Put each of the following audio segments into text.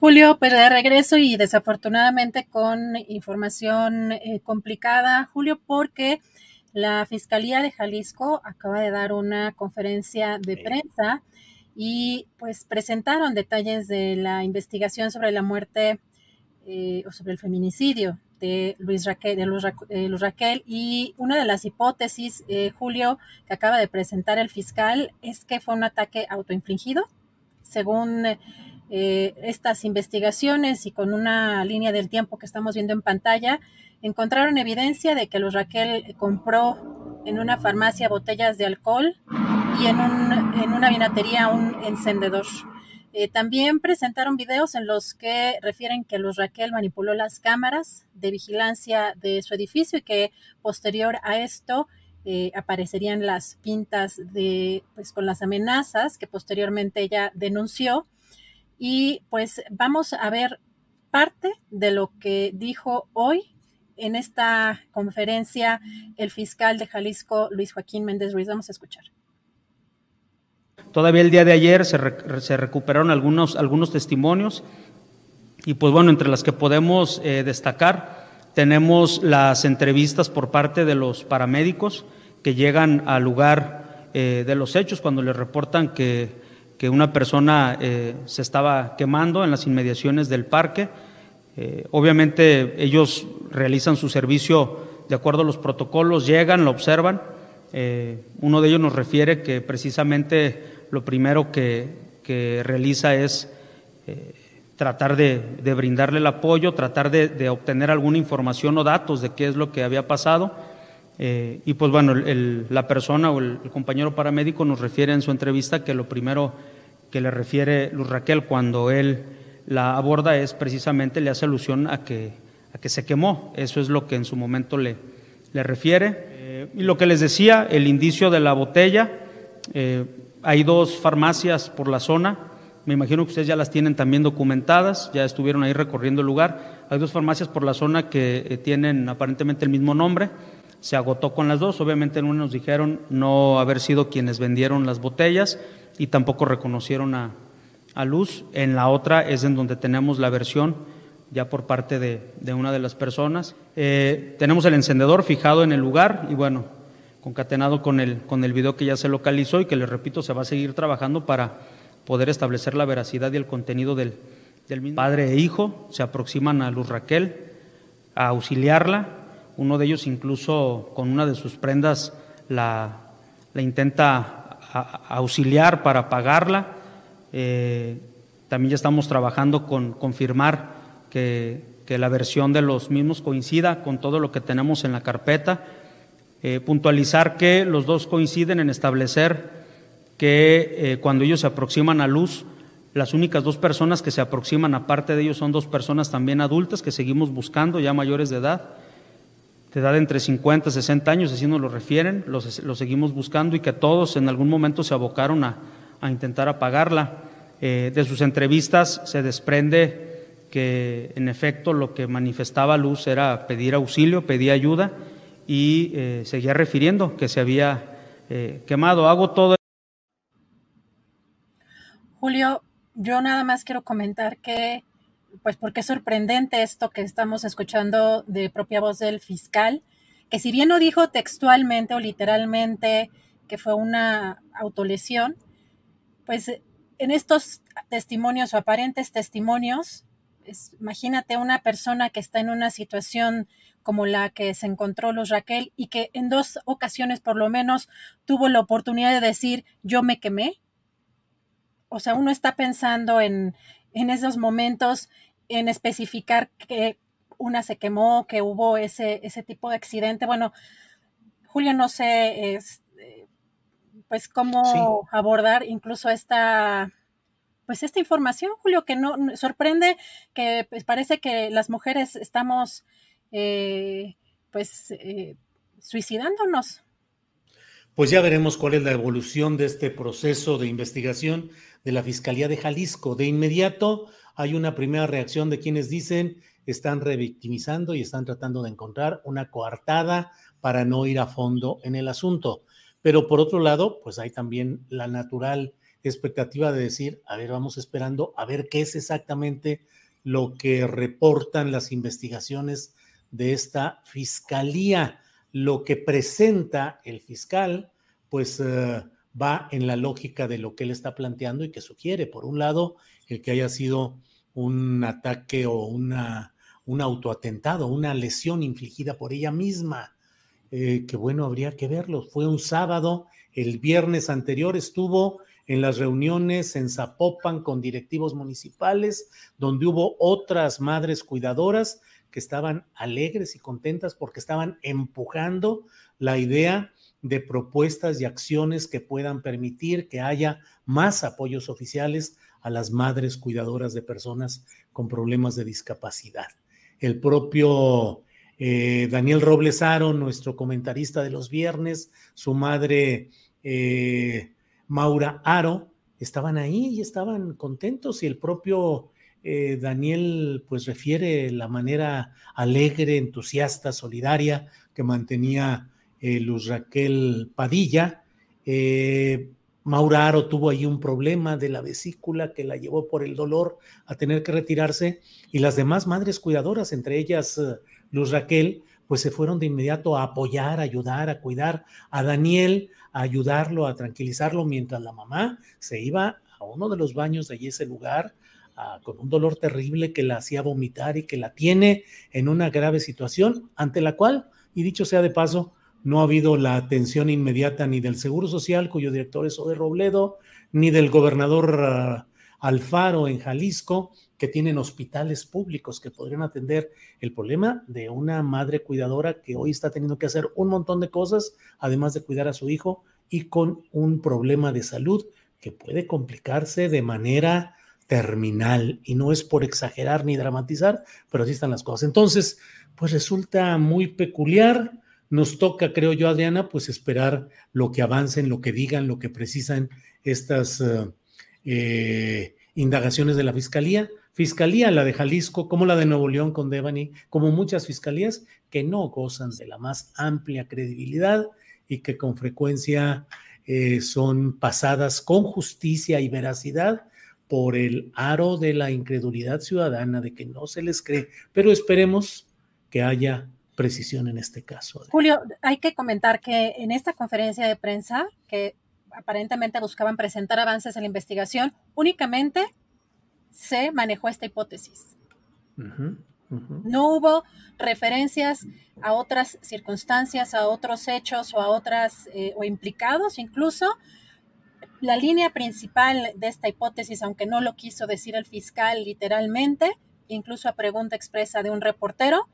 Julio, pues de regreso y desafortunadamente con información eh, complicada, Julio, porque la Fiscalía de Jalisco acaba de dar una conferencia de prensa y pues presentaron detalles de la investigación sobre la muerte eh, o sobre el feminicidio de Luis Raquel, de Luz, eh, Raquel. Y una de las hipótesis, Julio, que acaba de presentar el fiscal es que fue un ataque autoinfligido, según eh, estas investigaciones y con una línea del tiempo que estamos viendo en pantalla, encontraron evidencia de que Luz Raquel compró en una farmacia botellas de alcohol y en, una vinatería un encendedor. Eh, también presentaron videos en los que refieren que Luz Raquel manipuló las cámaras de vigilancia de su edificio y que posterior a esto eh, aparecerían las pintas de, pues, con las amenazas que posteriormente ella denunció y pues vamos a ver parte de lo que dijo hoy en esta conferencia el fiscal de Jalisco, Luis Joaquín Méndez Ruiz. Vamos a escuchar. Todavía el día de ayer se, recuperaron algunos, algunos testimonios y pues bueno, entre las que podemos eh, destacar tenemos las entrevistas por parte de los paramédicos que llegan al lugar eh, de los hechos cuando les reportan que que una persona eh, se estaba quemando en las inmediaciones del parque. Eh, obviamente ellos realizan su servicio de acuerdo a los protocolos, llegan, lo observan. Eh, uno de ellos nos refiere que precisamente lo primero que, realiza es tratar de, brindarle el apoyo, tratar de, obtener alguna información o datos de qué es lo que había pasado. Y pues bueno, la persona o el, el, compañero paramédico nos refiere en su entrevista que lo primero que le refiere Luz Raquel cuando él la aborda es precisamente, le hace alusión a que, a que se quemó. Eso es lo que en su momento le, le refiere. Eh, y lo que les decía, el indicio de la botella, eh, hay dos farmacias por la zona, me imagino que ustedes ya las tienen también documentadas, ya estuvieron ahí recorriendo el lugar. Hay dos farmacias por la zona que eh, tienen aparentemente el mismo nombre. Se agotó con las dos. Obviamente en una nos dijeron no haber sido quienes vendieron las botellas y tampoco reconocieron a, Luz. En la otra es en donde tenemos la versión ya por parte de, una de las personas. Eh, tenemos el encendedor fijado en el lugar y bueno, concatenado con el, con el video que ya se localizó y que les repito, se va a seguir trabajando para poder establecer la veracidad y el contenido del, del mismo. Padre e hijo se aproximan a Luz Raquel a auxiliarla. Uno de ellos incluso con una de sus prendas la, intenta auxiliar para pagarla. Eh, también ya estamos trabajando con confirmar que, que, la versión de los mismos coincida con todo lo que tenemos en la carpeta. Eh, puntualizar que los dos coinciden en establecer que eh, cuando ellos se aproximan a luz, las únicas dos personas que se aproximan aparte de ellos son dos personas también adultas que seguimos buscando, ya mayores de edad de edad entre 50 y 60 años, así nos lo refieren, los, seguimos buscando y que todos en algún momento se abocaron a, intentar apagarla. Eh, de sus entrevistas se desprende que en efecto lo que manifestaba Luz era pedir auxilio, pedir ayuda y eh, seguía refiriendo que se había eh, quemado. Hago todo. Julio, yo nada más quiero comentar que pues porque es sorprendente esto que estamos escuchando de propia voz del fiscal, que si bien no dijo textualmente o literalmente que fue una autolesión, pues en estos testimonios o aparentes testimonios, imagínate una persona que está en una situación como la que se encontró Luz Raquel y que en dos ocasiones por lo menos tuvo la oportunidad de decir yo me quemé. O sea, uno está pensando en, en esos momentos en especificar que una se quemó, que hubo ese, ese tipo de accidente. Bueno, Julio, no sé, es, pues cómo abordar incluso esta, pues esta información, Julio, que no sorprende, que pues, parece que las mujeres estamos, eh, pues, eh, suicidándonos. Pues ya veremos cuál es la evolución de este proceso de investigación de la Fiscalía de Jalisco. De inmediato hay una primera reacción de quienes dicen están revictimizando y están tratando de encontrar una coartada para no ir a fondo en el asunto. Pero por otro lado, pues hay también la natural expectativa de decir, a ver, vamos esperando a ver qué es exactamente lo que reportan las investigaciones de esta fiscalía. Lo que presenta el fiscal, pues eh, va en la lógica de lo que él está planteando y que sugiere. Por un lado, el que haya sido un ataque o una, un autoatentado, una lesión infligida por ella misma, eh, que bueno, habría que verlo. Fue un sábado, el viernes anterior estuvo en las reuniones en Zapopan con directivos municipales, donde hubo otras madres cuidadoras que estaban alegres y contentas porque estaban empujando la idea de propuestas y acciones que puedan permitir que haya más apoyos oficiales a las madres cuidadoras de personas con problemas de discapacidad. El propio eh, Daniel Robles Aro, nuestro comentarista de los viernes, su madre eh, Maura Aro, estaban ahí y estaban contentos y el propio eh, Daniel pues refiere la manera alegre, entusiasta, solidaria que mantenía Luz Raquel Padilla. Maura Aro tuvo ahí un problema de la vesícula que la llevó por el dolor a tener que retirarse y las demás madres cuidadoras, entre ellas eh, Luz Raquel, pues se fueron de inmediato a apoyar, a ayudar, a cuidar a Daniel, a ayudarlo, a tranquilizarlo, mientras la mamá se iba a uno de los baños de allí ese lugar con un dolor terrible que la hacía vomitar y que la tiene en una grave situación ante la cual, y dicho sea de paso, no ha habido la atención inmediata ni del Seguro Social, cuyo director es Ode Robledo, ni del gobernador ah, Alfaro en Jalisco, que tienen hospitales públicos que podrían atender el problema de una madre cuidadora que hoy está teniendo que hacer un montón de cosas, además de cuidar a su hijo, y con un problema de salud que puede complicarse de manera terminal. Y no es por exagerar ni dramatizar, pero así están las cosas. Entonces, pues resulta muy peculiar nos toca, creo yo, Adriana, pues esperar lo que avancen, lo que digan, lo que precisan estas eh, eh, indagaciones de la Fiscalía. Fiscalía, la de Jalisco, como la de Nuevo León con Devani, como muchas fiscalías que no gozan de la más amplia credibilidad y que con frecuencia eh, son pasadas con justicia y veracidad por el aro de la incredulidad ciudadana, de que no se les cree. Pero esperemos que haya precisión en este caso. Julio, hay que comentar que en esta conferencia de prensa, que aparentemente buscaban presentar avances en la investigación, únicamente se manejó esta hipótesis. No hubo referencias a otras circunstancias, a otros hechos o a otras, eh, o implicados incluso. La línea principal de esta hipótesis, aunque no lo quiso decir el fiscal literalmente, incluso a pregunta expresa de un reportero,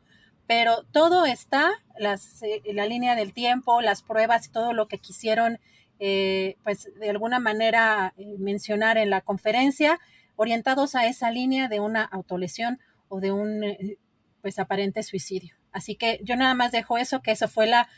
pero todo está, las, eh, la línea del tiempo, las pruebas y todo lo que quisieron, eh, pues de alguna manera eh, mencionar en la conferencia, orientados a esa línea de una autolesión o de un, pues aparente suicidio. Así que yo nada más dejo eso, que eso fue la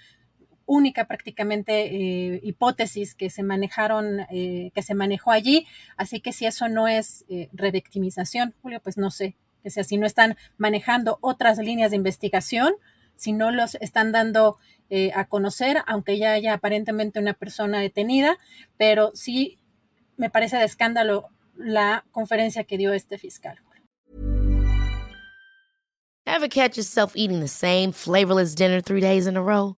única prácticamente hipótesis que se manejaron, que se manejó allí. Así que si eso no es revictimización, Julio, pues no sé que sea, si no están manejando otras líneas de investigación, si no los están dando eh, a conocer, aunque ya haya aparentemente una persona detenida, pero sí me parece de escándalo la conferencia que dio este fiscal. Ever catch yourself eating the same flavorless dinner three days in a row?